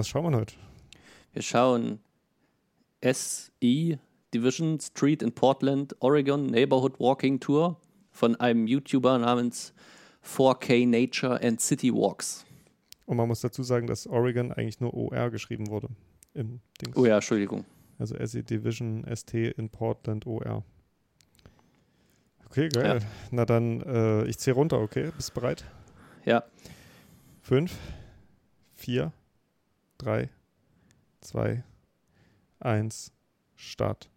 Was schauen wir heute? Wir schauen SE Division Street in Portland, Oregon Neighborhood Walking Tour von einem YouTuber namens 4K Nature and City Walks. Und man muss dazu sagen, dass Oregon eigentlich nur OR geschrieben wurde. Im Dings. Oh ja, Entschuldigung. Also SE Division ST in Portland OR. Okay, geil. Ja. Na dann, äh, ich zähle runter, okay? Bist du bereit? Ja, Fünf, vier, drei, zwei, eins, Start.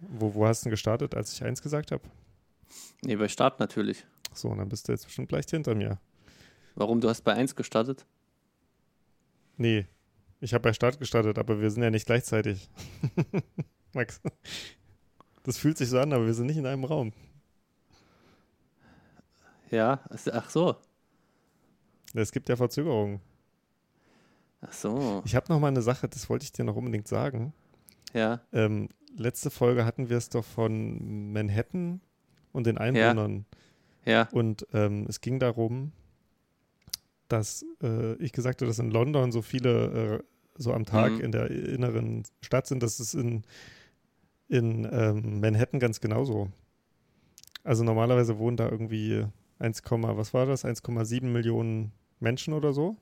Wo, wo hast du denn gestartet, als ich eins gesagt habe? nee, bei Start natürlich. So, und dann bist du jetzt bestimmt gleich hinter mir. Warum? Du hast bei 1 gestartet? Nee, ich habe bei Start gestartet, aber wir sind ja nicht gleichzeitig. Max, das fühlt sich so an, aber wir sind nicht in einem Raum. Ja, ach so. Es gibt ja Verzögerungen. Ach so. Ich habe noch mal eine Sache, das wollte ich dir noch unbedingt sagen. Ja, Ähm, letzte Folge hatten wir es doch von Manhattan und den Einwohnern. ja, Und ähm, es ging darum, dass äh, ich gesagt habe, dass in London so viele äh, so am Tag Mhm. in der inneren Stadt sind. Das ist in, in ähm, Manhattan ganz genauso. Also normalerweise wohnen da irgendwie 1, was war das? 1,7 Millionen Menschen oder so.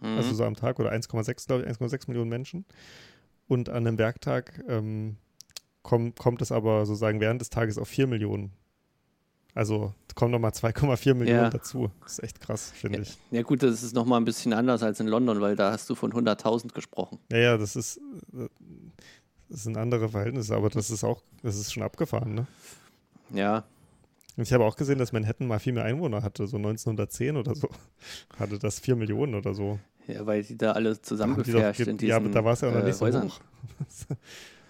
mhm. Also so am Tag oder 1,6, glaube ich, 1,6 Millionen Menschen. Und an einem Werktag ähm, komm, kommt es aber sozusagen während des Tages auf 4 Millionen. Also kommen nochmal 2,4 Millionen Ja. dazu. Das ist echt krass, finde ich. ja gut, das ist nochmal ein bisschen anders als in London, weil da hast du von 100.000 gesprochen. Ja, ja, das ist, äh, das sind andere Verhältnisse, aber das ist auch, das ist schon abgefahren, ne? Ja, ich habe auch gesehen, dass Manhattan mal viel mehr Einwohner hatte, so 1910 oder so. Hatte das 4 Millionen oder so. ja weil die da alle zusammengefärscht ge- in diesen ja, aber da war es ja noch äh, nicht so Häusern. hoch.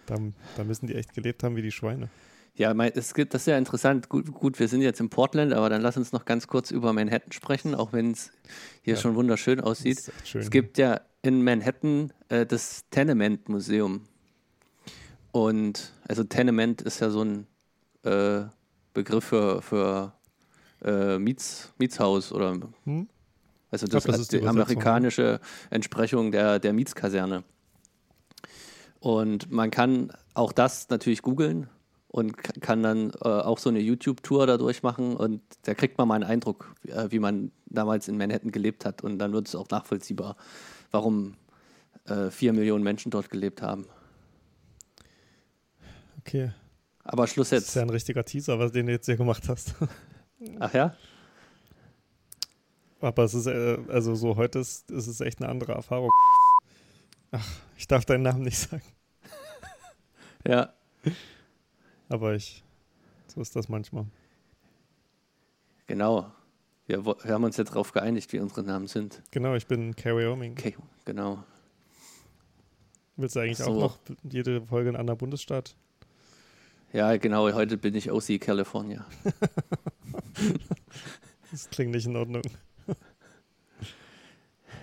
da, da müssen die echt gelebt haben wie die Schweine. Ja, es gibt, das ist ja interessant. Gut, gut, wir sind jetzt in Portland, aber dann lass uns noch ganz kurz über Manhattan sprechen, auch wenn es hier Ja. schon wunderschön aussieht. Schön. Es gibt ja in Manhattan äh, das Tenement Museum. Und also Tenement ist ja so ein äh, Begriff für, für äh, Miets, Mietshaus oder Hm? also glaub, das, das ist die amerikanische Entsprechung der, der Mietskaserne. Und man kann auch das natürlich googeln und kann dann äh, auch so eine YouTube-Tour dadurch machen und da kriegt man mal einen Eindruck, wie, äh, wie man damals in Manhattan gelebt hat und dann wird es auch nachvollziehbar, warum äh, vier Millionen Menschen dort gelebt haben. Okay. Aber Schluss Das ist jetzt. ja ein richtiger Teaser, was den du jetzt hier gemacht hast. Ach ja? Aber es ist, äh, also so heute ist, ist es echt eine andere Erfahrung. Ach, ich darf deinen Namen nicht sagen. Ja. Aber ich, so ist das manchmal. Genau. Wir, wir haben uns jetzt darauf geeinigt, wie unsere Namen sind. Genau, ich bin Carrie Oming. Okay, genau. Willst du eigentlich So. auch noch jede Folge in einem anderen Bundesstaat? Ja, genau. Heute bin ich OC California. Das klingt nicht in Ordnung.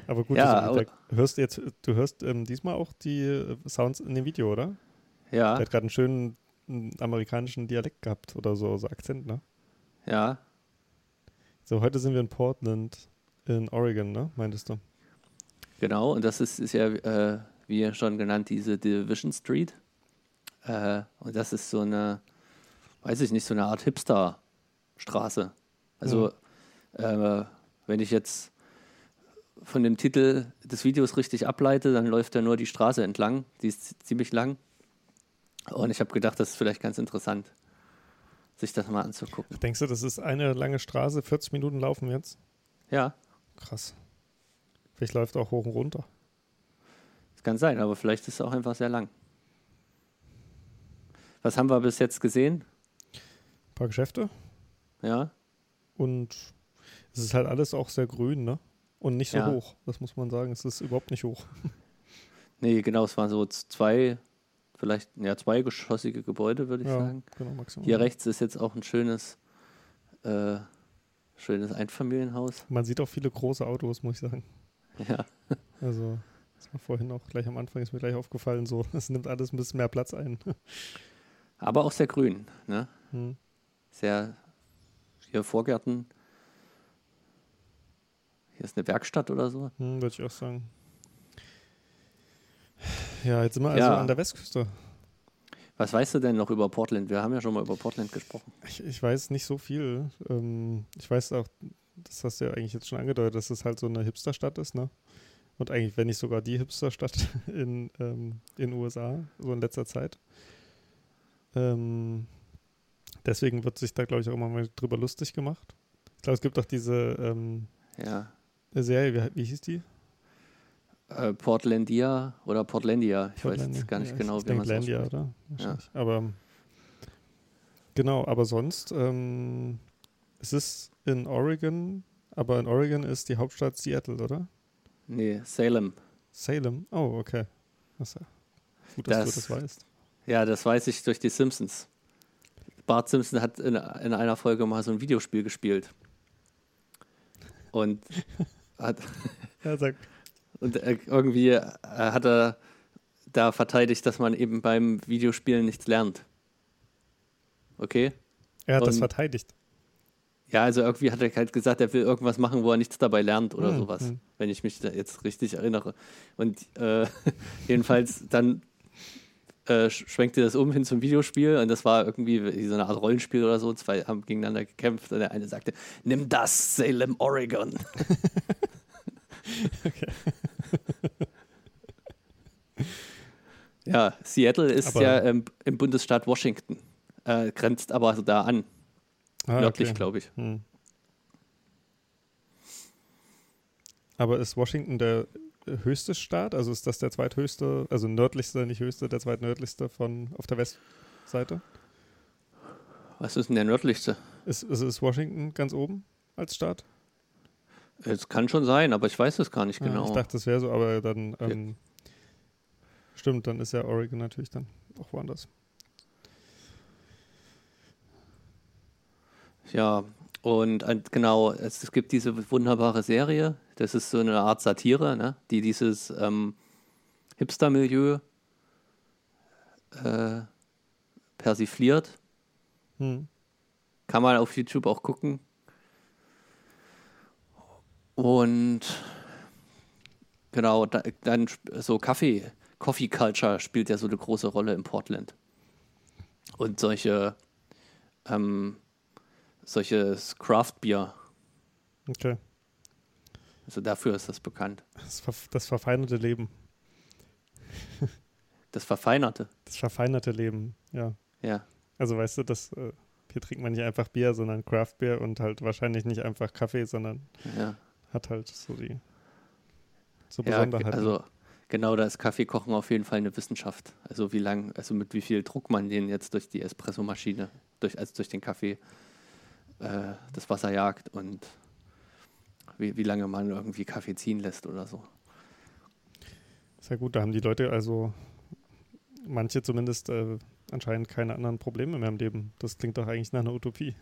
Aber gut, Ja, also, hörst du jetzt, du hörst ähm, diesmal auch die äh, Sounds in dem Video, oder? Ja, Der hat gerade einen schönen amerikanischen Dialekt gehabt oder so, so Akzent, ne? ja, So, heute sind wir in Portland, in Oregon, ne? Meintest du? genau. Und das ist, ist ja, äh, wie schon genannt, diese Division Street. Äh, und das ist so eine, weiß ich nicht, so eine Art Hipster-Straße. Also, äh, wenn ich jetzt von dem Titel des Videos richtig ableite, dann läuft er nur die Straße entlang. Die ist zi- ziemlich lang. Und ich habe gedacht, das ist vielleicht ganz interessant, sich das mal anzugucken. Denkst du, das ist eine lange Straße, 40 Minuten laufen jetzt? Ja, Krass. Vielleicht läuft auch hoch und runter. das kann sein, aber vielleicht ist es auch einfach sehr lang. Was haben wir bis jetzt gesehen? Ein paar Geschäfte Ja, und es ist halt alles auch sehr grün, ne? Und nicht so Ja. hoch, das muss man sagen. Es ist überhaupt nicht hoch. nee, genau, es waren so zwei, vielleicht, ja, zweigeschossige Gebäude, würde ich ja, sagen. genau, maximal. Hier rechts ist jetzt auch ein schönes, äh, schönes Einfamilienhaus. Man sieht auch viele große Autos, muss ich sagen. Ja, Also, das war vorhin auch gleich am Anfang, ist mir gleich aufgefallen, so, es nimmt alles ein bisschen mehr Platz ein. Aber auch sehr grün, ne? Hm. Sehr, hier Vorgärten. Hier ist eine Werkstatt oder so. Hm, Würde ich auch sagen. Ja, jetzt sind wir also Ja. an der Westküste. Was weißt du denn noch über Portland? Wir haben ja schon mal über Portland gesprochen. Ich, ich weiß nicht so viel. Ähm, ich weiß auch, das hast du ja eigentlich jetzt schon angedeutet, dass es halt so eine Hipsterstadt ist, ne? Und eigentlich, wenn nicht sogar die Hipsterstadt in ähm, in USA, so in letzter Zeit. Ähm, deswegen wird sich da, glaube ich, auch immer mal drüber lustig gemacht. Ich glaube, es gibt auch diese ähm, Ja. Serie, wie, wie hieß die? Äh, Portlandia oder Portlandia. Ich weiß Portlandia. jetzt gar nicht Ja, genau, wie man es Landia, ausspricht. oder? Wahrscheinlich. Aber genau, aber sonst, ähm, es ist in Oregon, aber in Oregon ist die Hauptstadt Seattle, oder? Nee, Salem. Salem. Oh, okay. Ja gut, dass Das- du das weißt. Ja, das weiß ich durch die Simpsons. Bart Simpson hat in, in einer Folge mal so ein Videospiel gespielt. Und hat, Ja, sag. und äh, irgendwie äh, hat er da verteidigt, dass man eben beim Videospielen nichts lernt. Okay? Er hat das Und- verteidigt. Ja, also irgendwie hat er halt gesagt, er will irgendwas machen, wo er nichts dabei lernt oder Hm, sowas, hm. wenn ich mich da jetzt richtig erinnere. Und äh, jedenfalls dann äh, sch- schwenkte das um hin zum Videospiel und das war irgendwie wie so eine Art Rollenspiel oder so. Zwei haben gegeneinander gekämpft und der eine sagte, nimm das, Salem, Oregon. ja, Seattle ist Aber- ja ähm, im Bundesstaat Washington, äh, grenzt aber da an, Ah, nördlich, okay. glaube ich. Hm. Aber ist Washington der höchste Staat? Also ist das der zweithöchste, also nördlichste, nicht höchste, der zweitnördlichste von auf der Westseite? Was ist denn der nördlichste? Ist, ist, ist Washington ganz oben als Staat? Es kann schon sein, aber ich weiß es gar nicht Ja, genau. ich dachte, das wäre so, aber dann ähm, stimmt, dann ist ja Oregon natürlich dann auch woanders. Ja, und äh, genau, es, es gibt diese wunderbare Serie, das ist so eine Art Satire, ne, die dieses ähm, Hipster-Milieu äh, persifliert. Hm. Kann man auf YouTube auch gucken. Und genau, da, dann so Kaffee, Coffee Culture spielt ja so eine große Rolle in Portland. Und solche, ähm, solches Craft Beer, Okay. also dafür ist das bekannt. Das, ver das verfeinerte Leben. Das Verfeinerte, Das verfeinerte Leben, ja. ja. Also weißt du, das, äh, hier trinkt man nicht einfach Bier, sondern Craft Beer und halt wahrscheinlich nicht einfach Kaffee, sondern ja. hat halt so die so Ja, Besonderheiten. also genau, da ist Kaffeekochen auf jeden Fall eine Wissenschaft. Also wie lang, also mit wie viel Druck man den jetzt durch die Espressomaschine, durch, also durch den Kaffee äh, das Wasser jagt und wie, wie lange man irgendwie Kaffee ziehen lässt oder so. Sehr gut, da haben die Leute also manche zumindest äh, anscheinend keine anderen Probleme mehr im Leben. Das klingt doch eigentlich nach einer Utopie.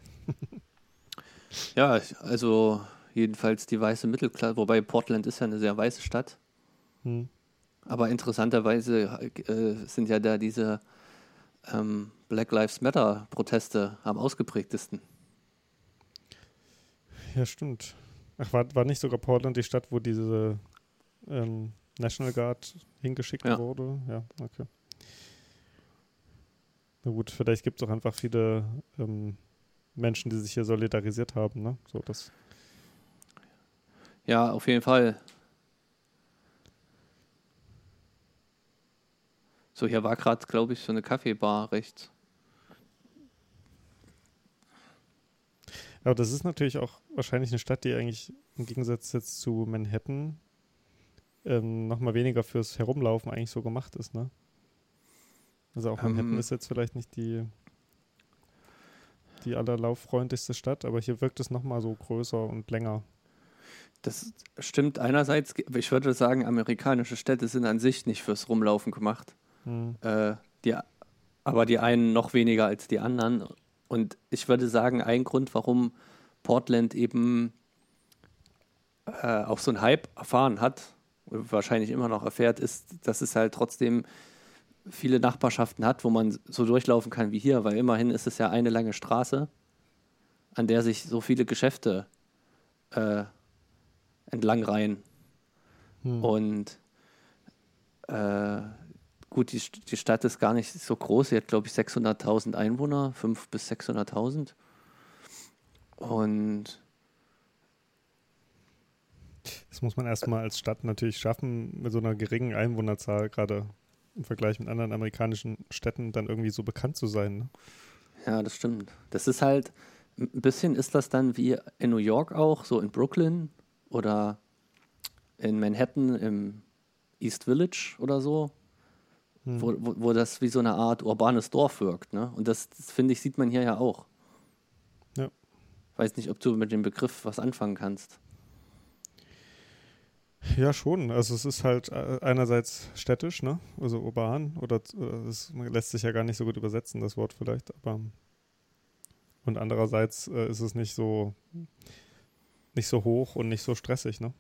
Ja, also jedenfalls die weiße Mittelklasse, wobei Portland ist ja eine sehr weiße Stadt. Hm. Aber interessanterweise äh, sind ja da diese ähm, Black Lives Matter Proteste am ausgeprägtesten. Ja, stimmt. Ach, war, war nicht sogar Portland die Stadt, wo diese ähm, National Guard hingeschickt Ja. wurde? Ja, okay. Na gut, vielleicht gibt es auch einfach viele ähm, Menschen, die sich hier solidarisiert haben, ne? So, das, Ja, auf jeden Fall. So, hier war gerade, glaube ich, so eine Kaffeebar rechts. Aber das ist natürlich auch wahrscheinlich eine Stadt, die eigentlich im Gegensatz jetzt zu Manhattan ähm, nochmal weniger fürs Herumlaufen eigentlich so gemacht ist, ne? Also auch Manhattan Ähm. ist jetzt vielleicht nicht die die allerlauffreundlichste Stadt, aber hier wirkt es nochmal so größer und länger. Das stimmt einerseits, ich würde sagen, amerikanische Städte sind an sich nicht fürs Rumlaufen gemacht. Hm. Äh, die, aber die einen noch weniger als die anderen. Und ich würde sagen, ein Grund, warum Portland eben äh, auch so einen Hype erfahren hat, und wahrscheinlich immer noch erfährt, ist, dass es halt trotzdem viele Nachbarschaften hat, wo man so durchlaufen kann wie hier, weil immerhin ist es ja eine lange Straße, an der sich so viele Geschäfte äh, entlang. Hm. Und äh, gut, die, die Stadt ist gar nicht so groß. Sie hat, glaube ich, 600.000 Einwohner, 500.000 bis 600.000. Und das muss man erstmal als Stadt natürlich schaffen, mit so einer geringen Einwohnerzahl, gerade im Vergleich mit anderen amerikanischen Städten, dann irgendwie so bekannt zu sein. Ne? Ja, das stimmt. Das ist halt, ein bisschen ist das dann wie in New York auch, so in Brooklyn oder in Manhattan im East Village oder so, hm. wo, wo, wo, das wie so eine Art urbanes Dorf wirkt. Ne? Und das, das finde ich, sieht man hier ja auch. Ja. Weiß nicht, ob du mit dem Begriff was anfangen kannst. Ja, schon. Also es ist halt äh, einerseits städtisch, ne? Also urban oder äh, es lässt sich ja gar nicht so gut übersetzen, das Wort vielleicht, aber und andererseits äh, ist es nicht so nicht so hoch und nicht so stressig, ne?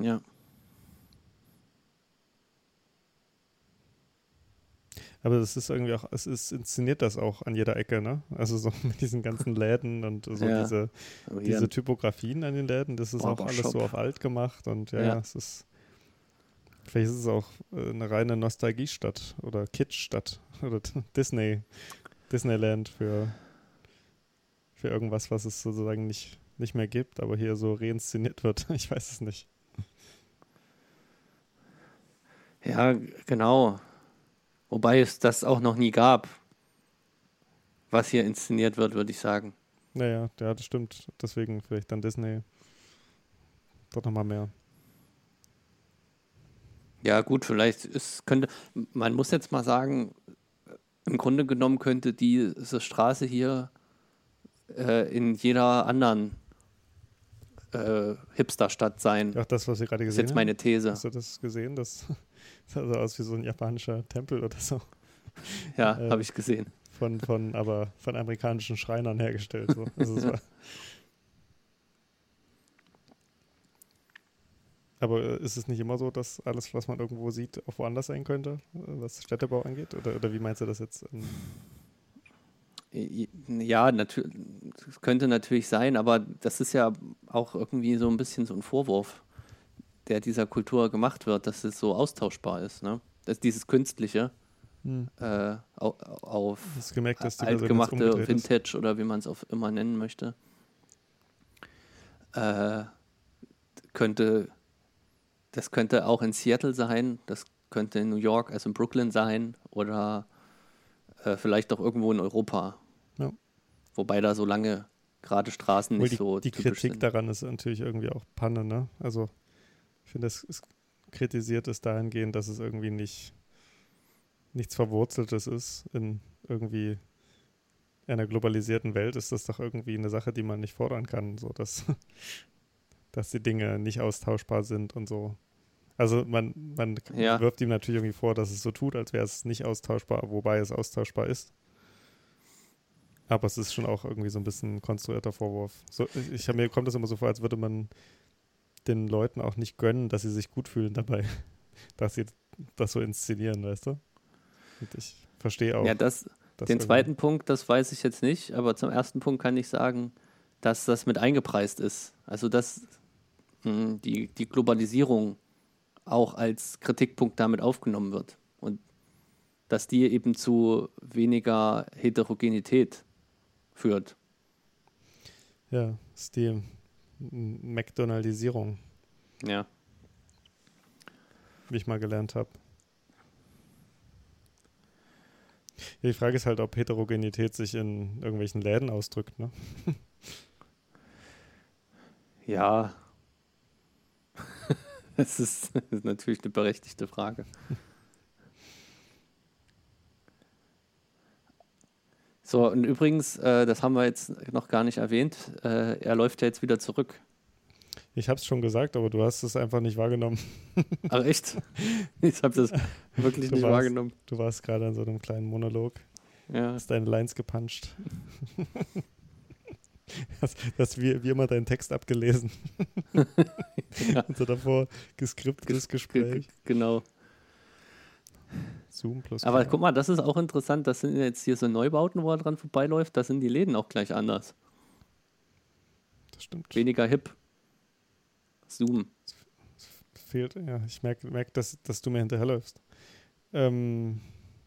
Ja. Aber es ist irgendwie auch, es ist inszeniert das auch an jeder Ecke, ne? Also so mit diesen ganzen Läden und so ja. diese, diese Typografien an den Läden, das ist auch alles so auf alt gemacht und ja, ja. es ist vielleicht ist es auch äh, eine reine Nostalgiestadt oder Kitschstadt oder Disney, Disneyland für, für irgendwas, was es sozusagen nicht, nicht mehr gibt, aber hier so reinszeniert wird. Ich weiß es nicht. Ja, genau. Wobei es das auch noch nie gab, was hier inszeniert wird, würde ich sagen. Naja, ja, das stimmt. Deswegen vielleicht dann Disney doch nochmal mehr. Ja, gut, vielleicht ist, könnte, man muss jetzt mal sagen, im Grunde genommen könnte diese Straße hier äh, in jeder anderen äh, Hipsterstadt sein. Ach, das, was Sie gerade gesehen haben. Das ist jetzt meine These. Hast du das gesehen? Das sah so aus wie so ein japanischer Tempel oder so. Ja, äh, habe ich gesehen. Von, von, aber von amerikanischen Schreinern hergestellt. So. Also aber äh, ist es nicht immer so, dass alles, was man irgendwo sieht, auch woanders sein könnte, was Städtebau angeht? Oder, oder wie meinst du das jetzt? Ja, natürlich, könnte natürlich sein, aber das ist ja auch irgendwie so ein bisschen so ein Vorwurf, der dieser Kultur gemacht wird, dass es so austauschbar ist. Ne? Dass dieses Künstliche hm. äh, auf das gemerkt, dass altgemachte Vintage ist. oder wie man es auch immer nennen möchte, äh, könnte, das könnte auch in Seattle sein, das könnte in New York, also in Brooklyn sein oder äh, vielleicht auch irgendwo in Europa. Ja. Wobei da so lange gerade Straßen Obwohl nicht die, so Die Kritik sind. daran ist natürlich irgendwie auch Panne, ne? Also ich finde, es, es kritisiert es dahingehend, dass es irgendwie nicht nichts Verwurzeltes ist in irgendwie einer globalisierten Welt ist das doch irgendwie eine Sache, die man nicht fordern kann, so dass, dass die Dinge nicht austauschbar sind und so. Also man, man ja. wirft ihm natürlich irgendwie vor, dass es so tut, als wäre es nicht austauschbar, wobei es austauschbar ist. Aber es ist schon auch irgendwie so ein bisschen ein konstruierter Vorwurf. So, ich, ich, mir kommt das immer so vor, als würde man den Leuten auch nicht gönnen, dass sie sich gut fühlen dabei, dass sie das so inszenieren, weißt du? Und ich verstehe auch. Ja, das, den zweiten Punkt, das weiß ich jetzt nicht, aber zum ersten Punkt kann ich sagen, dass das mit eingepreist ist. Also dass mh, hm, die, die Globalisierung auch als Kritikpunkt damit aufgenommen wird und dass die eben zu weniger Heterogenität führt. Ja, ist die McDonaldisierung. Ja. Wie ich mal gelernt habe. Ja, die Frage ist halt, ob Heterogenität sich in irgendwelchen Läden ausdrückt, ne? Ja. das, ist, das ist natürlich eine berechtigte Frage. So, und übrigens, äh, das haben wir jetzt noch gar nicht erwähnt, äh, er läuft ja jetzt wieder zurück. Ich habe es schon gesagt, aber du hast es einfach nicht wahrgenommen. Ach echt? Ich habe das wirklich du nicht warst, wahrgenommen. Du warst gerade in so einem kleinen Monolog. Ja. Hast deine Lines gepuncht. hast, hast wie, wie immer deinen Text abgelesen. ja. So davor geskriptetes Gespräch. Genau. Zoom plus. Aber guck mal, das ist auch interessant. Das sind jetzt hier so Neubauten, wo er dran vorbeiläuft. Da sind die Läden auch gleich anders. Das stimmt. Weniger hip. Zoom. Fehlt, ja. Ich merke, merk, dass, dass du mir hinterherläufst. Ähm,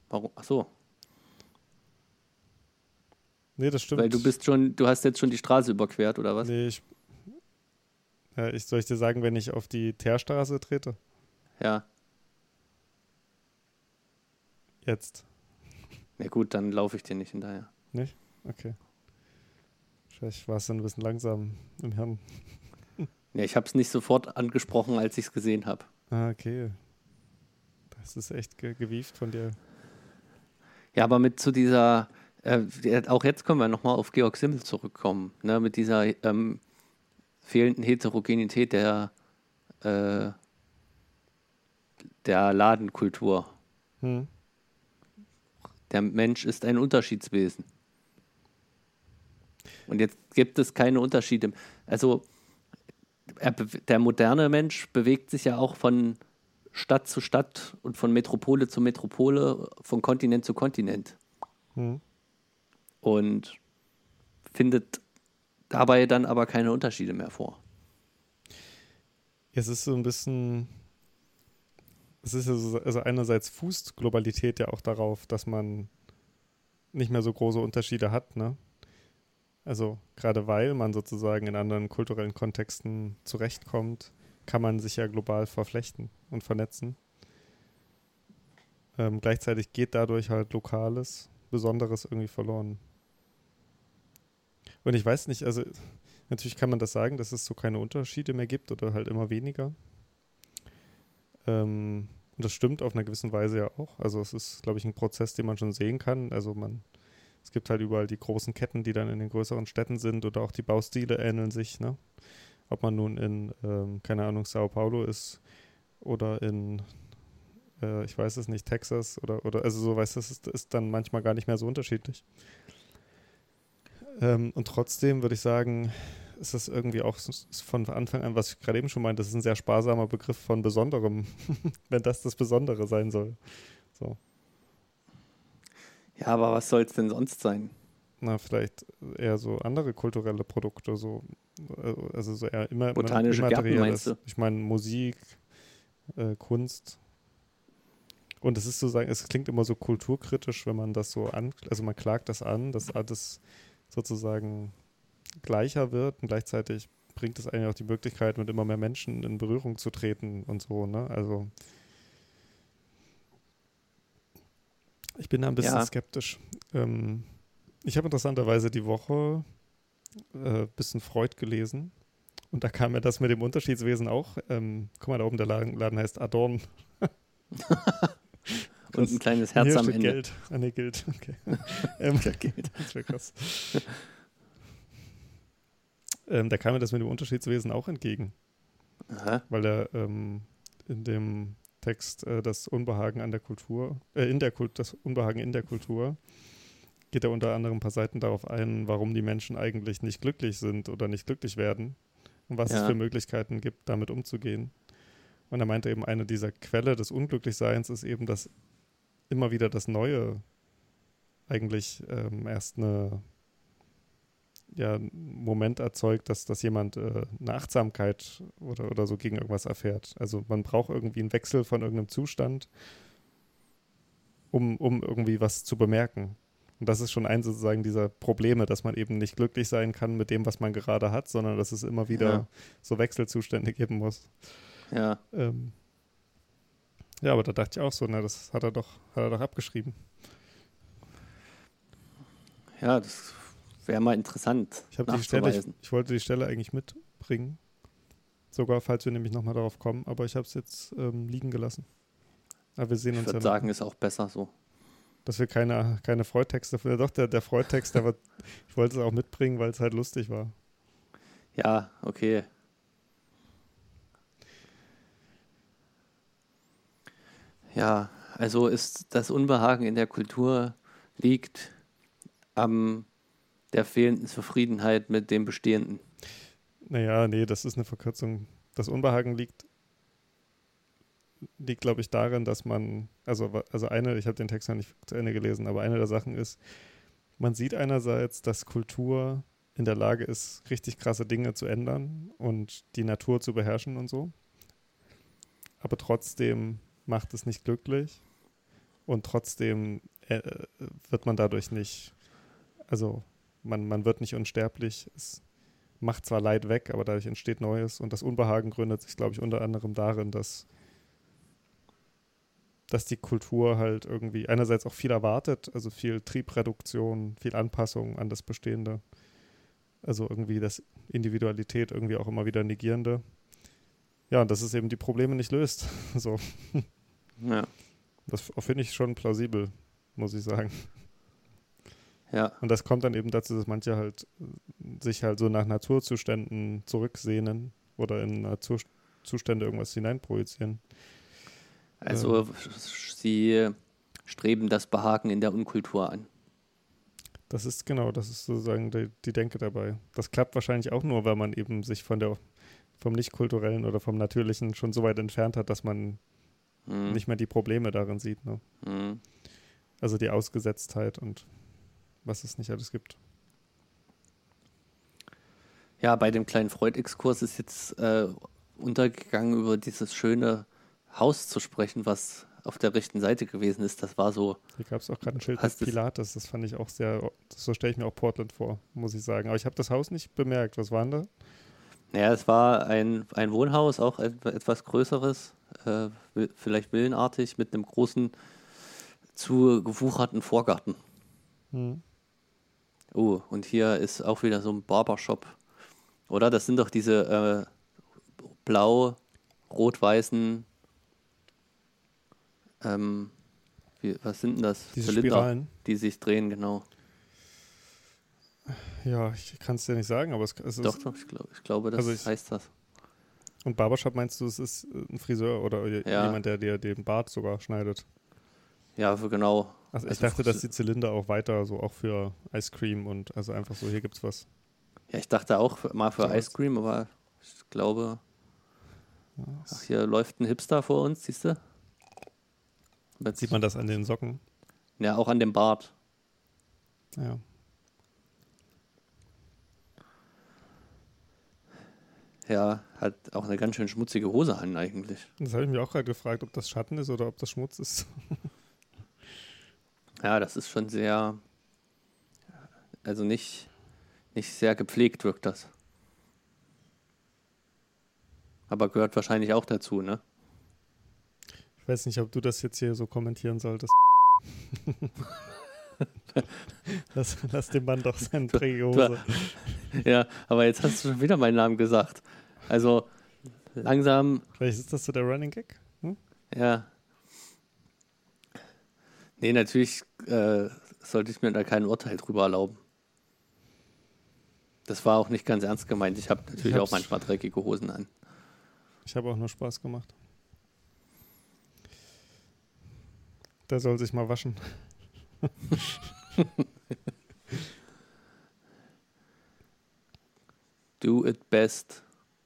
Warum? Ach so. Nee, das stimmt. Weil du bist schon, du hast jetzt schon die Straße überquert, oder was? Nee, ich, ja, ich soll ich dir sagen, wenn ich auf die Teerstraße trete? Ja. Jetzt. Ja gut, dann laufe ich dir nicht hinterher. Nicht? Okay. Vielleicht war es dann ein bisschen langsam im Hirn. Ja, ich habe es nicht sofort angesprochen, als ich es gesehen habe. Ah, okay. Das ist echt ge gewieft von dir. Ja, aber mit zu dieser, äh, auch jetzt können wir nochmal auf Georg Simmel zurückkommen, ne, mit dieser ähm, fehlenden Heterogenität der, äh, der Ladenkultur. Hm. Der Mensch ist ein Unterschiedswesen. Und jetzt gibt es keine Unterschiede. Also er, der moderne Mensch bewegt sich ja auch von Stadt zu Stadt und von Metropole zu Metropole, von Kontinent zu Kontinent. Hm. Und findet dabei dann aber keine Unterschiede mehr vor. Es ist so ein bisschen, es ist ja so, also einerseits fußt Globalität ja auch darauf, dass man nicht mehr so große Unterschiede hat, ne? Also gerade weil man sozusagen in anderen kulturellen Kontexten zurechtkommt, kann man sich ja global verflechten und vernetzen. Ähm, gleichzeitig geht dadurch halt Lokales, Besonderes irgendwie verloren. Und ich weiß nicht, also natürlich kann man das sagen, dass es so keine Unterschiede mehr gibt oder halt immer weniger. Ähm, und das stimmt auf einer gewissen Weise ja auch. Also es ist, glaube ich, ein Prozess, den man schon sehen kann. Also man es gibt halt überall die großen Ketten, die dann in den größeren Städten sind oder auch die Baustile ähneln sich. Ne? Ob man nun in, ähm, keine Ahnung, Sao Paulo ist oder in, äh, ich weiß es nicht, Texas oder, oder also so, weißt du, das ist, ist dann manchmal gar nicht mehr so unterschiedlich. Ähm, und trotzdem würde ich sagen, ist das irgendwie auch von Anfang an, was ich gerade eben schon meinte, das ist ein sehr sparsamer Begriff von Besonderem, wenn das das Besondere sein soll. So. Ja, aber was soll es denn sonst sein? Na, vielleicht eher so andere kulturelle Produkte, so äh, also so eher immer botanische Gärten meinst du? Ich meine Musik, äh, Kunst. Und es ist so sagen, es klingt immer so kulturkritisch, wenn man das so an, also man klagt das an, dass alles sozusagen gleicher wird und gleichzeitig bringt es eigentlich auch die Möglichkeit, mit immer mehr Menschen in Berührung zu treten und so, ne? Also Ich bin da ein bisschen ja. skeptisch. Ähm, ich habe interessanterweise die Woche ein äh, bisschen Freud gelesen. Und da kam mir das mit dem Unterschiedswesen auch. Ähm, guck mal, da oben der Laden, Laden heißt Adorn. Und ein kleines Herz am Ende. Geld. Ah, nee, Geld. Okay. ähm, ja, Geld. Das wäre krass. Ähm, da kam mir das mit dem Unterschiedswesen auch entgegen. Aha. Weil er ähm, in dem Text äh, das Unbehagen an der Kultur, äh, in der Kult, das Unbehagen in der Kultur, geht er unter anderem ein paar Seiten darauf ein, warum die Menschen eigentlich nicht glücklich sind oder nicht glücklich werden und was ja. es für Möglichkeiten gibt, damit umzugehen. Und er meinte eben, eine dieser Quelle des Unglücklichseins ist eben, dass immer wieder das Neue eigentlich ähm, erst eine ja, Moment erzeugt, dass, dass jemand äh, eine Achtsamkeit oder, oder so gegen irgendwas erfährt. Also man braucht irgendwie einen Wechsel von irgendeinem Zustand, um, um irgendwie was zu bemerken. Und das ist schon ein sozusagen dieser Probleme, dass man eben nicht glücklich sein kann mit dem, was man gerade hat, sondern dass es immer wieder ja. so Wechselzustände geben muss. Ja. Ähm, ja, aber da dachte ich auch so, na, das hat er doch, hat er doch abgeschrieben. Ja, das Wäre mal interessant. Ich, die Stelle, ich, ich, wollte die Stelle eigentlich mitbringen. Sogar, falls wir nämlich nochmal darauf kommen, aber ich habe es jetzt ähm, liegen gelassen. Aber wir sehen ich uns würde ja sagen, ist auch besser so. Dass wir keine, keine Freudtexte, ja doch, der, der Freudtext, der war, ich wollte es auch mitbringen, weil es halt lustig war. Ja, okay. Ja, also ist das Unbehagen in der Kultur liegt am der fehlenden Zufriedenheit mit dem Bestehenden. Naja, nee, das ist eine Verkürzung. Das Unbehagen liegt, liegt glaube ich, darin, dass man, also, also eine, ich habe den Text noch nicht zu Ende gelesen, aber eine der Sachen ist, man sieht einerseits, dass Kultur in der Lage ist, richtig krasse Dinge zu ändern und die Natur zu beherrschen und so. Aber trotzdem macht es nicht glücklich und trotzdem äh, wird man dadurch nicht, also man, man wird nicht unsterblich. Es macht zwar Leid weg, aber dadurch entsteht Neues und das Unbehagen gründet sich, glaube ich, unter anderem darin, dass dass die Kultur halt irgendwie einerseits auch viel erwartet, also viel Triebreduktion, viel Anpassung an das Bestehende. Also irgendwie das Individualität irgendwie auch immer wieder negierende. Ja, und dass es eben die Probleme nicht löst. so. Ja. Das finde ich schon plausibel, muss ich sagen. Ja. Und das kommt dann eben dazu, dass manche halt sich halt so nach Naturzuständen zurücksehnen oder in Naturzustände irgendwas hineinprojizieren. Also ähm. sie streben das Behagen in der Unkultur an. Das ist genau, das ist sozusagen die, die Denke dabei. Das klappt wahrscheinlich auch nur, weil man eben sich von der vom nicht-kulturellen oder vom Natürlichen schon so weit entfernt hat, dass man mhm. nicht mehr die Probleme darin sieht. Ne? Mhm. Also die Ausgesetztheit und was es nicht alles gibt. Ja, bei dem kleinen Freud-Exkurs ist jetzt äh, untergegangen über dieses schöne Haus zu sprechen, was auf der rechten Seite gewesen ist. Das war so. Hier gab es auch gerade ein Schild mit Pilates. Das fand ich auch sehr. So stelle ich mir auch Portland vor, muss ich sagen. Aber ich habe das Haus nicht bemerkt. Was waren da? Ja, es war ein, ein Wohnhaus, auch etwas größeres, äh, vielleicht villenartig, mit einem großen, zu gewucherten Vorgarten. Hm. Oh, und hier ist auch wieder so ein Barbershop. Oder? Das sind doch diese äh, blau-rot-weißen ähm, wie, was sind denn das? Diese Zylinder, Spiralen. die sich drehen, genau. Ja, ich kann es dir nicht sagen, aber es, es doch, ist. Doch, ich, glaub, ich glaube, das also ich, heißt das. Und Barbershop meinst du, es ist ein Friseur oder ja. jemand, der dir den Bart sogar schneidet? Ja, für genau. Also ich also dachte, dass die Zylinder auch weiter so auch für Ice Cream und also einfach so, hier gibt's was. Ja, ich dachte auch für, mal für so Ice Cream, aber ich glaube. Ach, hier läuft ein Hipster vor uns, siehst du? Jetzt Sieht man das an den Socken? Ja, auch an dem Bart. Ja. Ja, hat auch eine ganz schön schmutzige Hose an eigentlich. Das habe ich mir auch gerade gefragt, ob das Schatten ist oder ob das Schmutz ist. ja, das ist schon sehr, also nicht, nicht sehr gepflegt wirkt das. Aber gehört wahrscheinlich auch dazu, ne? Ich weiß nicht, ob du das jetzt hier so kommentieren solltest. lass, lass dem Mann doch seine Trägerhose. Ja, aber jetzt hast du schon wieder meinen Namen gesagt. Also langsam. Vielleicht ist das so der Running Gag? Hm? Ja. Nee, natürlich äh, sollte ich mir da kein Urteil drüber erlauben. Das war auch nicht ganz ernst gemeint. Ich habe natürlich ich auch manchmal dreckige Hosen an. Ich habe auch nur Spaß gemacht. Der soll sich mal waschen. Do it best.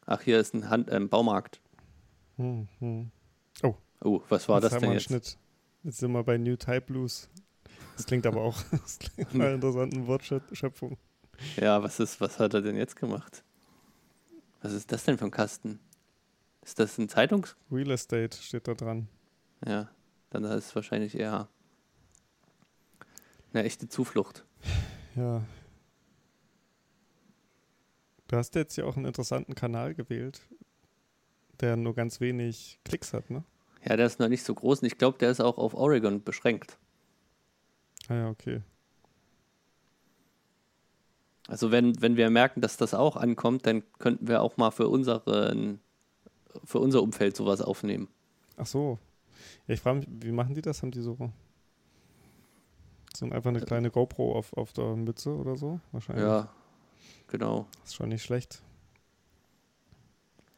Ach, hier ist ein Hand, äh, Baumarkt. Hm, hm. Oh. Oh, was war jetzt das denn jetzt? Schnitt. Jetzt sind wir bei New Type Blues. Das klingt aber auch das klingt nach einer interessanten Wortschöpfung. Ja, was ist, was hat er denn jetzt gemacht? Was ist das denn für ein Kasten? Ist das ein Zeitungs... Real Estate steht da dran. Ja. Dann ist es wahrscheinlich eher eine echte Zuflucht. Ja. Du hast jetzt ja auch einen interessanten Kanal gewählt, der nur ganz wenig Klicks hat, ne? Ja, der ist noch nicht so groß und ich glaube, der ist auch auf Oregon beschränkt. Ah ja, okay. Also wenn, wenn wir merken, dass das auch ankommt, dann könnten wir auch mal für, unseren, für unser Umfeld sowas aufnehmen. Ach so, ja, ich frage mich, wie machen die das? Haben die so, so einfach eine kleine GoPro auf, auf der Mütze oder so? Wahrscheinlich. Ja, genau. Das ist schon nicht schlecht.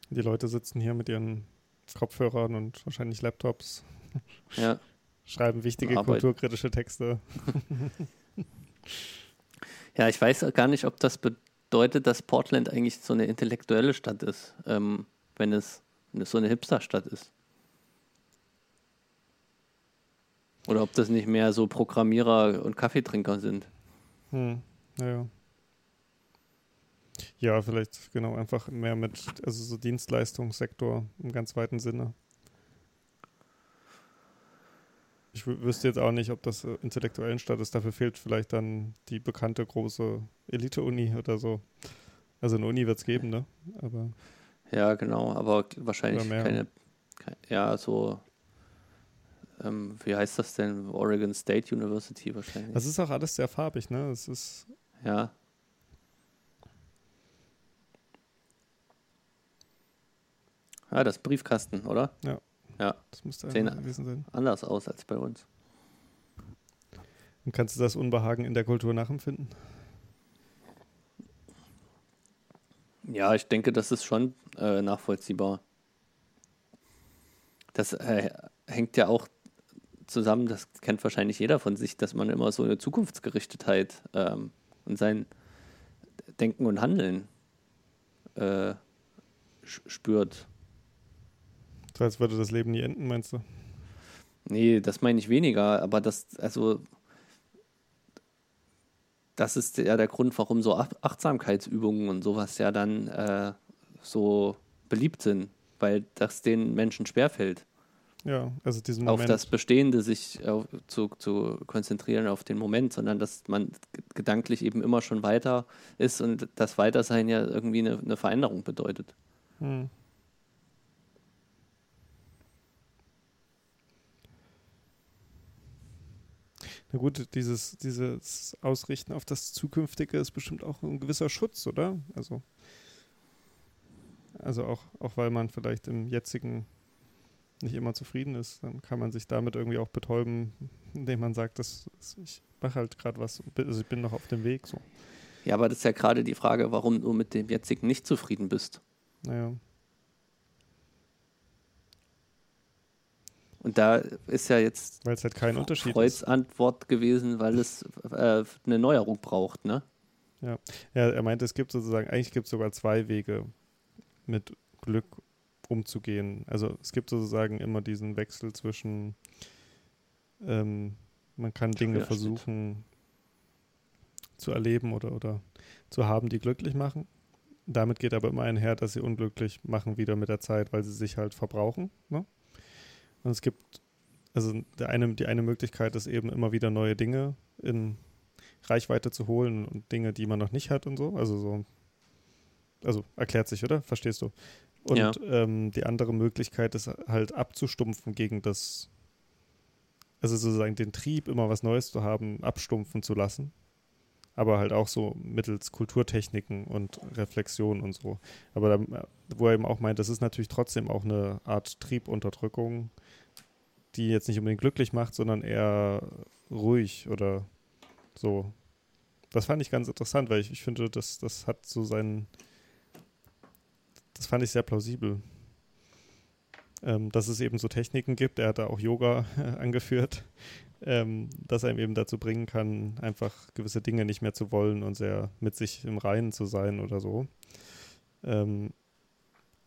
Die Leute sitzen hier mit ihren Kopfhörern und wahrscheinlich Laptops. Ja. Schreiben wichtige Arbeit. kulturkritische Texte. ja, ich weiß gar nicht, ob das bedeutet, dass Portland eigentlich so eine intellektuelle Stadt ist, ähm, wenn es so eine Hipster-Stadt ist. Oder ob das nicht mehr so Programmierer und Kaffeetrinker sind. Hm, naja. Ja, vielleicht genau einfach mehr mit, also so Dienstleistungssektor im ganz weiten Sinne. Ich wüsste jetzt auch nicht, ob das äh, intellektuellen Stadt ist. Dafür fehlt vielleicht dann die bekannte große Elite-Uni oder so. Also eine Uni wird es geben, ne? Aber ja, genau, aber wahrscheinlich keine, keine, ja, so, ähm, wie heißt das denn? Oregon State University wahrscheinlich. Das ist auch alles sehr farbig, ne? Es ist. Ja. Ja, das Briefkasten, oder? Ja. Ja. Das müsste Sehen gewesen sein. anders aus als bei uns. Und kannst du das Unbehagen in der Kultur nachempfinden? Ja, ich denke, das ist schon äh, nachvollziehbar. Das äh, hängt ja auch zusammen, das kennt wahrscheinlich jeder von sich, dass man immer so eine Zukunftsgerichtetheit ähm, und sein Denken und Handeln äh, spürt. So als würde das Leben nie enden, meinst du? Nee, das meine ich weniger, aber das, also, das ist ja der Grund, warum so Achtsamkeitsübungen und sowas ja dann äh, so beliebt sind, weil das den Menschen schwerfällt. Ja, also diesen Moment. Auf das Bestehende sich auf, zu, zu konzentrieren, auf den Moment, sondern dass man gedanklich eben immer schon weiter ist und das Weitersein ja irgendwie eine, eine Veränderung bedeutet. Hm. Na gut, dieses, dieses Ausrichten auf das Zukünftige ist bestimmt auch ein gewisser Schutz, oder? Also, also auch, auch weil man vielleicht im jetzigen nicht immer zufrieden ist, dann kann man sich damit irgendwie auch betäuben, indem man sagt, dass, ich mache halt gerade was, also ich bin noch auf dem Weg. So. Ja, aber das ist ja gerade die Frage, warum du mit dem jetzigen nicht zufrieden bist. Naja. Und da ist ja jetzt weil es halt kein Unterschied Freuds Antwort gewesen, weil es äh, eine Neuerung braucht, ne? Ja. ja, er meinte, es gibt sozusagen, eigentlich gibt es sogar zwei Wege, mit Glück umzugehen. Also es gibt sozusagen immer diesen Wechsel zwischen, ähm, man kann Dinge versuchen zu erleben oder, oder zu haben, die glücklich machen. Damit geht aber immer einher, dass sie unglücklich machen wieder mit der Zeit, weil sie sich halt verbrauchen. Ne? Und es gibt, also eine, die eine Möglichkeit ist eben immer wieder neue Dinge in Reichweite zu holen und Dinge, die man noch nicht hat und so. Also so, also erklärt sich, oder? Verstehst du? Und ja. ähm, die andere Möglichkeit ist halt abzustumpfen gegen das, also sozusagen den Trieb, immer was Neues zu haben, abstumpfen zu lassen. Aber halt auch so mittels Kulturtechniken und Reflexion und so. Aber da, wo er eben auch meint, das ist natürlich trotzdem auch eine Art Triebunterdrückung, die jetzt nicht unbedingt glücklich macht, sondern eher ruhig oder so. Das fand ich ganz interessant, weil ich, ich finde, das, das hat so seinen. Das fand ich sehr plausibel. Ähm, dass es eben so Techniken gibt. Er hat da auch Yoga angeführt, ähm, dass er eben dazu bringen kann, einfach gewisse Dinge nicht mehr zu wollen und sehr mit sich im Reinen zu sein oder so. Ähm,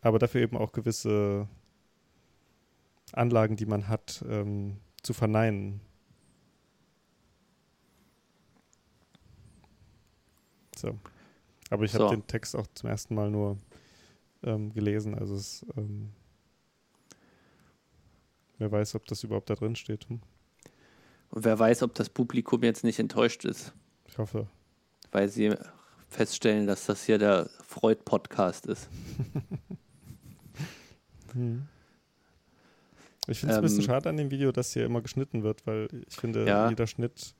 aber dafür eben auch gewisse Anlagen, die man hat, ähm, zu verneinen. So. Aber ich so. habe den Text auch zum ersten Mal nur ähm, gelesen. Also es, ähm, wer weiß, ob das überhaupt da drin steht. Hm? Und wer weiß, ob das Publikum jetzt nicht enttäuscht ist. Ich hoffe. Weil sie feststellen, dass das hier der Freud-Podcast ist. hm. Ich finde es ähm, ein bisschen ähm, schade an dem Video, dass hier immer geschnitten wird, weil ich finde, ja, jeder Schnitt.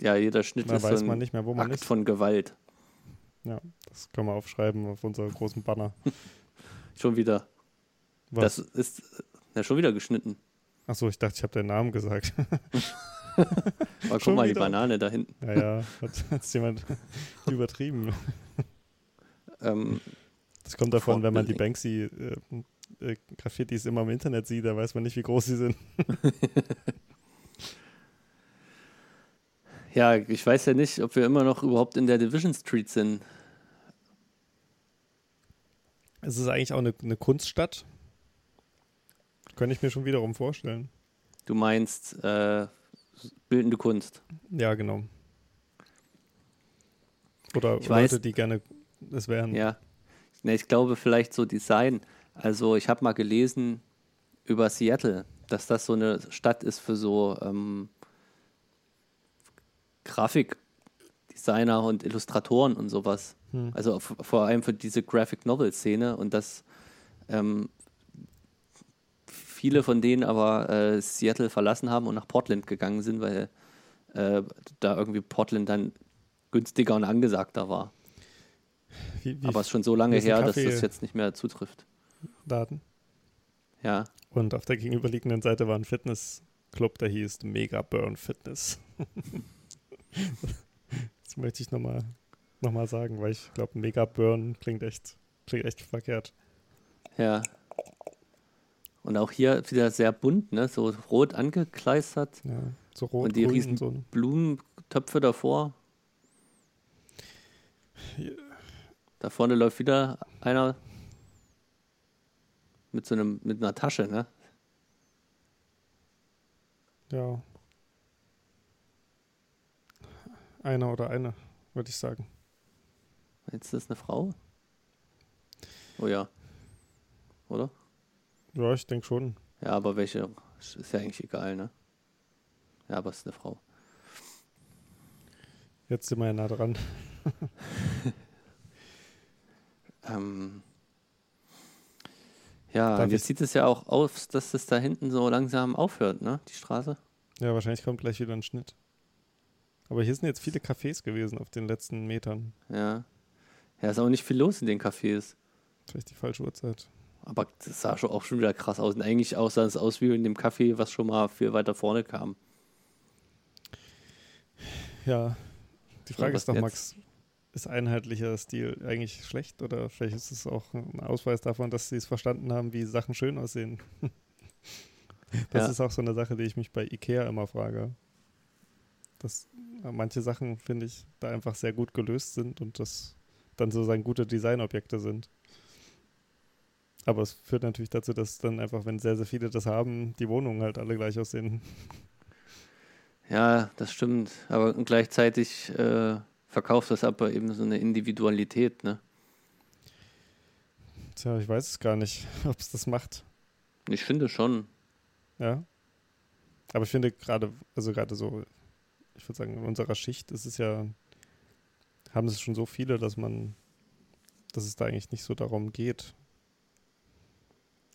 Ja, jeder Schnitt ist weiß so man nicht mehr, wo man Akt ist. von Gewalt. Ja, das können wir aufschreiben auf unserer großen Banner. schon wieder. Was? Das ist ja schon wieder geschnitten. Achso, ich dachte, ich habe deinen Namen gesagt. Aber guck mal, wieder? die Banane da hinten. Ja, ja, hat, hat jemand übertrieben. Ähm, das kommt davon, wenn man die Banksy äh, äh, Graffitis immer im Internet sieht, da weiß man nicht, wie groß sie sind. ja, ich weiß ja nicht, ob wir immer noch überhaupt in der Division Street sind. Es ist eigentlich auch eine, eine Kunststadt. Könnte ich mir schon wiederum vorstellen. Du meinst äh, bildende Kunst? Ja, genau. Oder Ich Leute, weiß. die gerne es wären. Ja. Ne, ich glaube vielleicht so Design. Also ich habe mal gelesen über Seattle, dass das so eine Stadt ist für so ähm, Grafikdesigner und Illustratoren und sowas. Hm. Also vor allem für diese Graphic Novel Szene und dass ähm, viele von denen aber äh, Seattle verlassen haben und nach Portland gegangen sind, weil äh, da irgendwie Portland dann günstiger und angesagter war. Wie, wie Aber es ist schon so lange her, dass das jetzt nicht mehr zutrifft. Daten. Ja, Und auf der gegenüberliegenden Seite war ein Fitnessclub, der hieß Mega Burn Fitness. das möchte ich nochmal noch mal sagen, weil ich glaube, Mega Burn klingt echt, klingt echt verkehrt. ja. Und auch hier wieder sehr bunt, ne? so rot angekleistert. Ja, so rot, Und die grün riesen- so. Blumentöpfe davor. Hier. Da vorne läuft wieder einer mit so einem, mit einer Tasche, ne? Ja. Einer oder eine, würde ich sagen. Jetzt ist das eine Frau? Oh ja. Oder? Ja, ich denke schon. Ja, aber welche ist ja eigentlich egal, ne? Ja, aber es ist eine Frau. Jetzt sind wir ja nah dran. Ähm, ja, Darf jetzt ich- sieht es ja auch aus, dass es da hinten so langsam aufhört, ne? Die Straße. Ja, wahrscheinlich kommt gleich wieder ein Schnitt. Aber hier sind jetzt viele Cafés gewesen auf den letzten Metern. Ja. Ja, ist auch nicht viel los in den Cafés. Vielleicht die falsche Uhrzeit. Aber das sah schon auch schon wieder krass aus. Und eigentlich auch sah es aus wie in dem Café, was schon mal viel weiter vorne kam. Ja, die So, Frage was ist doch? Max, ist einheitlicher Stil eigentlich schlecht oder vielleicht ist es auch ein Ausweis davon, dass sie es verstanden haben, wie Sachen schön aussehen? Das Ja. ist auch so eine Sache, die ich mich bei Ikea immer frage. Dass manche Sachen, finde ich, da einfach sehr gut gelöst sind und das dann sozusagen gute Designobjekte sind. Aber es führt natürlich dazu, dass dann einfach, wenn sehr, sehr viele das haben, die Wohnungen halt alle gleich aussehen. Ja, das stimmt. Aber gleichzeitig äh, verkauft das aber eben so eine Individualität, ne? Tja, ich weiß es gar nicht, ob es das macht. Ich finde schon. Ja. Aber ich finde gerade, also gerade so, ich würde sagen, in unserer Schicht ist es ja, haben es schon so viele, dass man, dass es da eigentlich nicht so darum geht.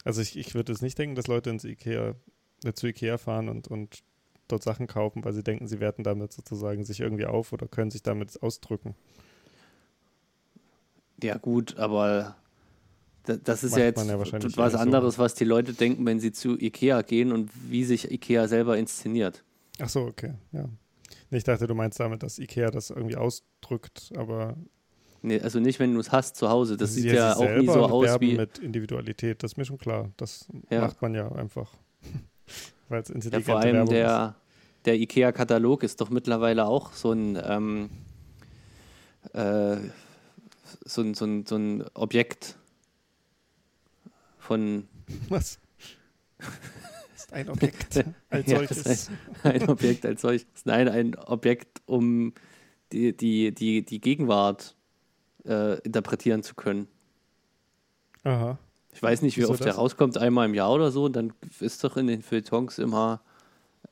Also ich, ich würde jetzt nicht denken, dass Leute ins Ikea, äh, zu Ikea fahren und, und dort Sachen kaufen, weil sie denken, sie werten damit sozusagen sich irgendwie auf oder können sich damit ausdrücken. Ja, gut, aber da- das ist Macht ja jetzt ja was eher so. anderes, was die Leute denken, wenn sie zu Ikea gehen und wie sich Ikea selber inszeniert. Ach so, okay, ja. Ich dachte, du meinst damit, dass Ikea das irgendwie ausdrückt, aber Nee, also nicht, wenn du es hast zu Hause. Das Sie sieht ja auch nie so aus wie. mit Individualität, das ist mir schon klar. Das Ja. macht man ja einfach. Weil es Ja, vor allem Werbung der, der IKEA-Katalog ist doch mittlerweile auch so ein, ähm, äh, so, ein, so, ein, so ein Objekt von ist. Was? ist ein Objekt als Ja, solches. das ein Objekt als solches. Nein, ein Objekt, um die, die, die, die Gegenwart äh, interpretieren zu können. Aha. Ich weiß nicht, wie Wieso oft der das? rauskommt, einmal im Jahr oder so, und dann ist doch in den Feuilletons immer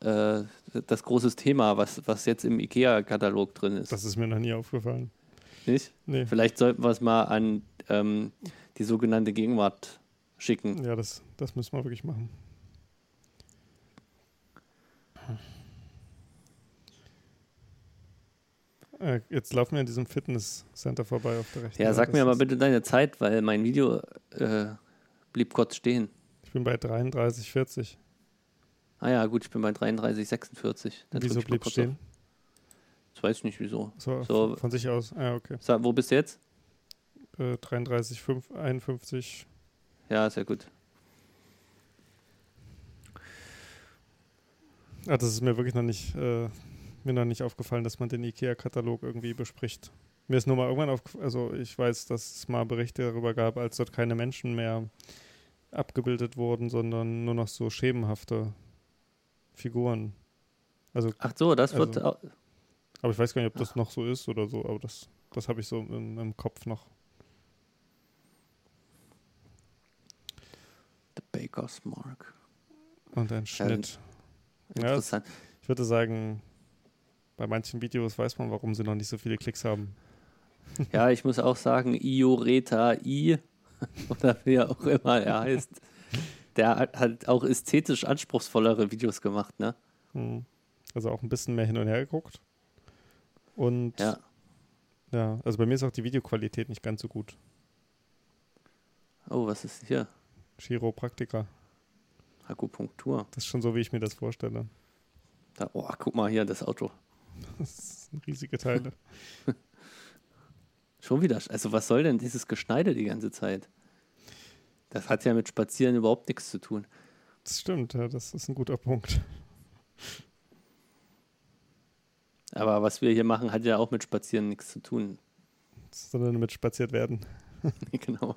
äh, das große Thema, was, was jetzt im IKEA-Katalog drin ist. Das ist mir noch nie aufgefallen. nicht? Nee. Vielleicht sollten wir es mal an ähm, die sogenannte Gegenwart schicken. Ja, das, das müssen wir wirklich machen. Äh, Jetzt laufen wir in diesem Fitnesscenter vorbei auf der rechten Ja, sag mir ist- bitte deine Zeit, weil mein Video äh, blieb kurz stehen. Ich bin bei 33, 40. Ah ja, gut, ich bin bei 33, 46. Dann Wieso blieb kurz stehen? auf. Das weiß ich nicht, wieso. So, So. von sich aus. Ah, okay. Sag, wo bist du jetzt? Äh, 33, 5, 51. Ja, sehr gut. Ah, das ist mir wirklich noch nicht, äh, mir noch nicht aufgefallen, dass man den IKEA-Katalog irgendwie bespricht. Mir ist nur mal irgendwann aufgefallen, also ich weiß, dass es mal Berichte darüber gab, als dort keine Menschen mehr abgebildet wurden, sondern nur noch so schemenhafte Figuren. Also, Ach so, das wird. Also- au- aber ich weiß gar nicht, ob das noch so ist oder so, aber das Das habe ich so im, im Kopf noch. The Baker's Mark. Und ein Schnitt. Ja, Interessant. ich würde sagen, bei manchen Videos weiß man, warum sie noch nicht so viele Klicks haben. Ja, ich muss auch sagen, Ioreta I, oder wie er auch immer er heißt, der hat halt auch ästhetisch anspruchsvollere Videos gemacht, ne? Hm. Also auch ein bisschen mehr hin und her geguckt. Und Ja. ja, also bei mir ist auch die Videoqualität nicht ganz so gut. Oh, was ist hier? Chiropraktiker. Akupunktur. Das ist schon so, wie ich mir das vorstelle. Da, oh, guck mal hier, das Auto. Das sind riesige Teile. Schon wieder. Also, was soll denn dieses Geschneide die ganze Zeit? Das hat ja mit Spazieren überhaupt nichts zu tun. Das stimmt, ja, das ist ein guter Punkt. Aber was wir hier machen, hat ja auch mit Spazieren nichts zu tun. Sondern mit spaziert werden. genau.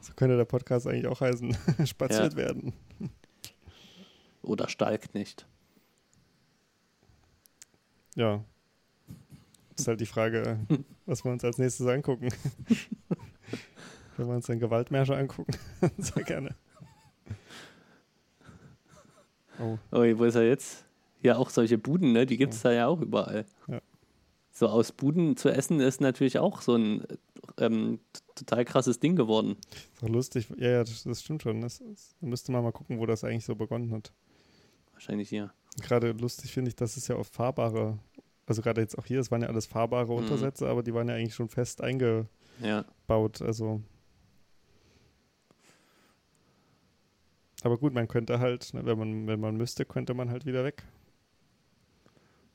So könnte der Podcast eigentlich auch heißen. spaziert Ja. werden. Oder Stahlknecht. Ja. Ist halt die Frage, was wir uns als nächstes angucken. Wenn wir uns dann Gewaltmärsche angucken, sehr gerne. Oh, Oh, wo ist er jetzt? Ja, auch solche Buden, ne? Die gibt es da ja auch überall. Ja. So aus Buden zu essen ist natürlich auch so ein ähm, total krasses Ding geworden. ist doch lustig. Ja, ja, das, das stimmt schon. Das, das, da müsste man mal gucken, wo das eigentlich so begonnen hat. Wahrscheinlich hier. Gerade lustig finde ich, dass es ja oft fahrbare, also gerade jetzt auch hier, es waren ja alles fahrbare Mhm. Untersätze, aber die waren ja eigentlich schon fest eingebaut. Ja. Also. Aber gut, man könnte halt, ne, wenn man, wenn man müsste, könnte man halt wieder weg.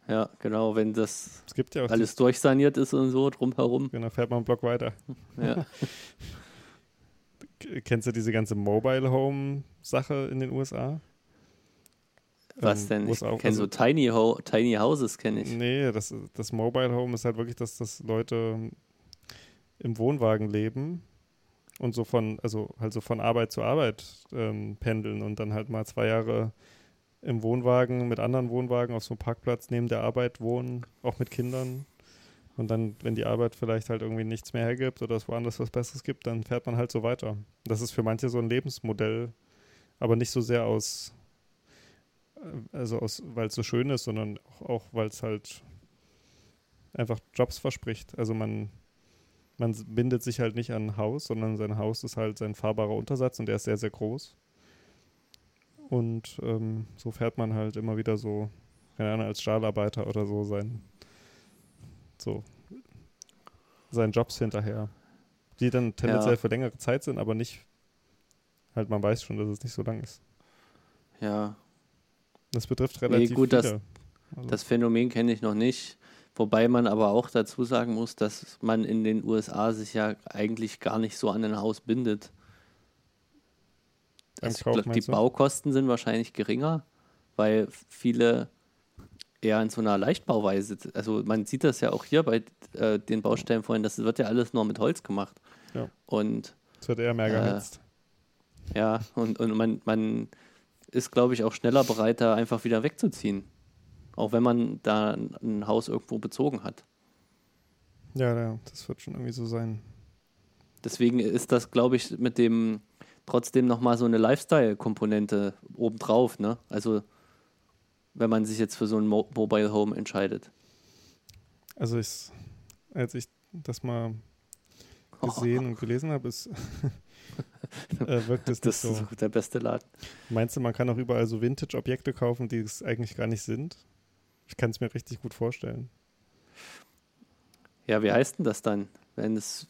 Ja, genau, wenn das ja alles durchsaniert ist und so drumherum. Genau, fährt man einen Block weiter. Ja. Kennst du diese ganze Mobile Home Sache in den USA? Was Ähm, denn? Ich kenne so Tiny, Ho Tiny Houses, kenne ich. Nee, das, das Mobile Home ist halt wirklich, dass, dass Leute im Wohnwagen leben und so von, also halt so von Arbeit zu Arbeit ähm, pendeln und dann halt mal zwei Jahre im Wohnwagen mit anderen Wohnwagen auf so einem Parkplatz neben der Arbeit wohnen, auch mit Kindern. Und dann, wenn die Arbeit vielleicht halt irgendwie nichts mehr hergibt oder es woanders was Besseres gibt, dann fährt man halt so weiter. Das ist für manche so ein Lebensmodell, aber nicht so sehr aus, also aus, weil es so schön ist, sondern auch, auch weil es halt einfach Jobs verspricht. Also man, man bindet sich halt nicht an ein Haus, sondern sein Haus ist halt sein fahrbarer Untersatz und der ist sehr, sehr groß. Und ähm, so fährt man halt immer wieder so, keine Ahnung, als Stahlarbeiter oder so sein, so seinen Jobs hinterher. Die dann tendenziell Ja. für längere Zeit sind, aber nicht, halt man weiß schon, dass es nicht so lang ist. Ja, Das betrifft relativ gut, das- viele. Also, das Phänomen kenne ich noch nicht. Wobei man aber auch dazu sagen muss, dass man in den USA sich ja eigentlich gar nicht so an ein Haus bindet. Also glaub, die? Baukosten sind wahrscheinlich geringer, weil viele eher in so einer Leichtbauweise, also man sieht das ja auch hier bei äh, den Baustellen vorhin, das wird ja alles nur mit Holz gemacht. Ja. Und es wird eher mehr äh, geheizt. ja, und, und man, man ist, glaube ich, auch schneller bereit, da einfach wieder wegzuziehen. Auch wenn man da ein, Haus irgendwo bezogen hat. Ja, ja, das wird schon irgendwie so sein. Deswegen ist das, glaube ich, mit dem trotzdem nochmal so eine Lifestyle-Komponente obendrauf, ne? Also, wenn man sich jetzt für so ein Mo Mobile Home entscheidet. Also ich, als ich das mal gesehen und gelesen habe, ist, äh, wirkt es nicht Das so. ist der beste Laden. Meinst du, man kann auch überall so Vintage-Objekte kaufen, die es eigentlich gar nicht sind? Ich kann es mir richtig gut vorstellen. Ja, wie heißt denn das dann? Wenn es,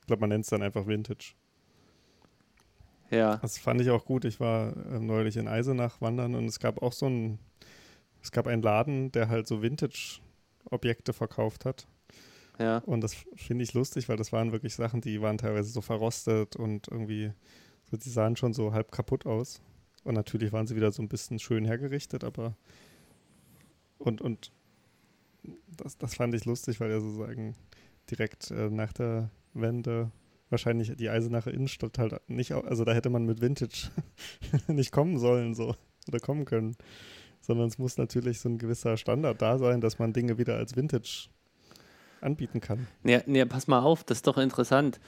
Ich glaube, man nennt es dann einfach Vintage. ja, Das fand ich auch gut. Ich war äh, neulich in Eisenach wandern und es gab auch so ein, es gab einen Laden, der halt so Vintage-Objekte verkauft hat. Ja, Und das finde ich lustig, weil das waren wirklich Sachen, die waren teilweise so verrostet und irgendwie, so, die sahen schon so halb kaputt aus. Und natürlich waren sie wieder so ein bisschen schön hergerichtet, aber und, und das, das fand ich lustig, weil er sozusagen direkt äh, nach der Wende wahrscheinlich die Eisenacher Innenstadt halt nicht, also da hätte man mit Vintage nicht kommen sollen so oder kommen können, sondern es muss natürlich so ein gewisser Standard da sein, dass man Dinge wieder als Vintage anbieten kann. Nee, nee, pass mal auf, das ist doch interessant.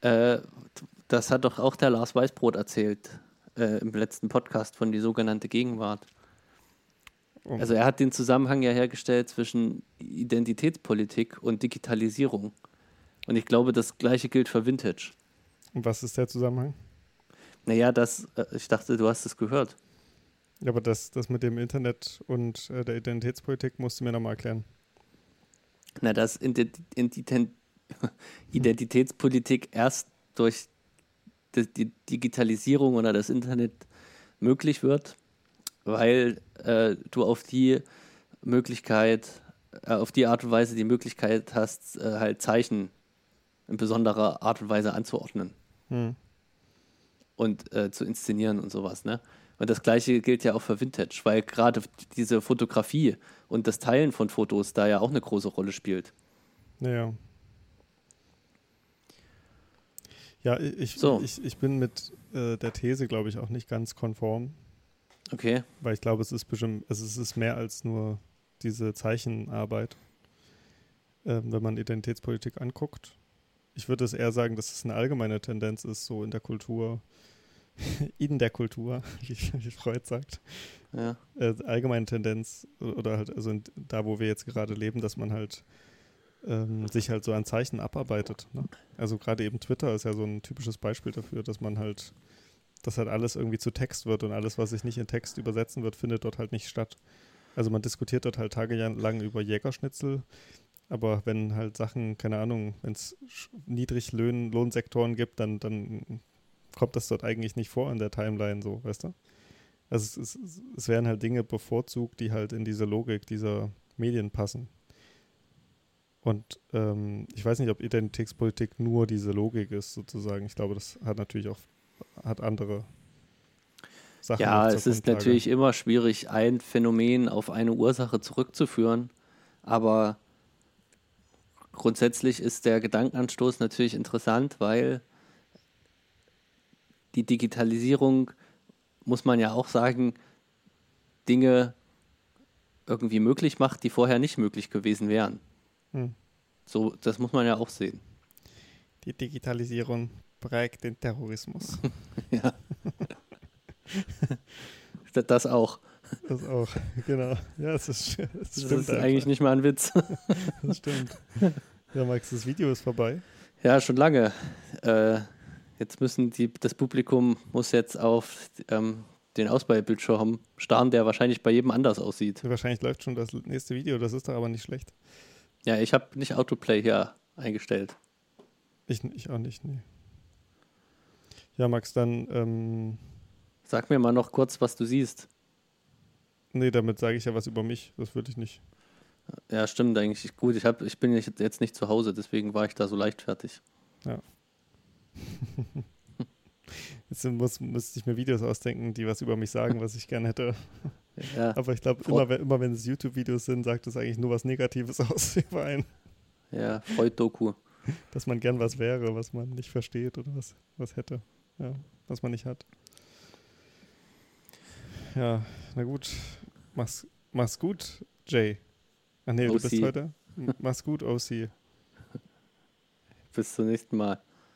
Äh, das hat doch auch der Lars Weißbrot erzählt äh, im letzten Podcast von die sogenannte Gegenwart. Oh. Also er hat den Zusammenhang ja hergestellt zwischen Identitätspolitik und Digitalisierung. Und ich glaube, das gleiche gilt für Vintage. Und was ist der Zusammenhang? Naja, das, äh, ich dachte, du hast es gehört. Ja, aber das, das mit dem Internet und äh, der Identitätspolitik musst du mir nochmal erklären. Na, dass Ident Ident Identitätspolitik erst durch die, die Digitalisierung oder das Internet möglich wird, weil äh, du auf die Möglichkeit, äh, auf die Art und Weise die Möglichkeit hast, äh, halt Zeichen in besonderer Art und Weise anzuordnen Hm. und äh, zu inszenieren und sowas, ne? Und das gleiche gilt ja auch für Vintage, weil gerade diese Fotografie und das Teilen von Fotos da ja auch eine große Rolle spielt. Naja. Ja, ich, So. ich, ich bin mit äh, der These, glaube ich, auch nicht ganz konform, Okay. weil ich glaube, es ist bestimmt, also es ist mehr als nur diese Zeichenarbeit, ähm, wenn man Identitätspolitik anguckt. Ich würde es eher sagen, dass es eine allgemeine Tendenz ist, so in der Kultur, in der Kultur, wie, wie Freud sagt, Ja. äh, allgemeine Tendenz oder halt, also in, da, wo wir jetzt gerade leben, dass man halt ähm, sich halt so an Zeichen abarbeitet. Ne? Also gerade eben Twitter ist ja so ein typisches Beispiel dafür, dass man halt, dass halt alles irgendwie zu Text wird und alles, was sich nicht in Text übersetzen wird, findet dort halt nicht statt. Also man diskutiert dort halt tagelang über Jägerschnitzel, aber wenn halt Sachen, keine Ahnung, wenn es Niedriglohnsektoren gibt, dann, dann kommt das dort eigentlich nicht vor in der Timeline so, weißt du? Also es, es, es werden halt Dinge bevorzugt, die halt in diese Logik dieser Medien passen. Und ähm, ich weiß nicht, ob Identitätspolitik nur diese Logik ist, sozusagen. Ich glaube, das hat natürlich auch hat andere Sachen. Ja, es ist Grundlage. natürlich immer schwierig, ein Phänomen auf eine Ursache zurückzuführen, aber grundsätzlich ist der Gedankenanstoß natürlich interessant, weil die Digitalisierung, muss man ja auch sagen, Dinge irgendwie möglich macht, die vorher nicht möglich gewesen wären. Hm. So, das muss man ja auch sehen. Die Digitalisierung prägt den Terrorismus. Ja. das auch. Das auch, genau. Ja, das, ist, das Das stimmt. ist einfach. eigentlich nicht mal ein Witz. Das stimmt. Ja, Max, das Video ist vorbei. Ja, schon lange. Äh, jetzt müssen die, das Publikum muss jetzt auf ähm, den Auswahlbildschirm starren, der wahrscheinlich bei jedem anders aussieht. Wahrscheinlich läuft schon das nächste Video, das ist doch aber nicht schlecht. Ja, ich habe nicht Autoplay hier eingestellt. Ich, ich auch nicht, nee. Ja, Max, dann, ähm, Sag mir mal noch kurz, was du siehst. nee, damit sage ich ja was über mich. Das würde ich nicht. Ja, stimmt eigentlich. Gut, ich, hab, ich bin jetzt nicht zu Hause, deswegen war ich da so leichtfertig. Jetzt muss, müsste ich mir Videos ausdenken, die was über mich sagen, was ich gerne hätte. Ja, Aber ich glaube, immer, wenn- immer wenn es YouTube-Videos sind, sagt es eigentlich nur was Negatives aus über einen. ja Freud-Doku. Dass man gern was wäre, was man nicht versteht oder was, was hätte. Ja, was man nicht hat. Ja, na gut. Mach's, mach's gut, Jay. Ach nee, du bist OC. heute. Mach's gut, OC. Bis zum nächsten Mal.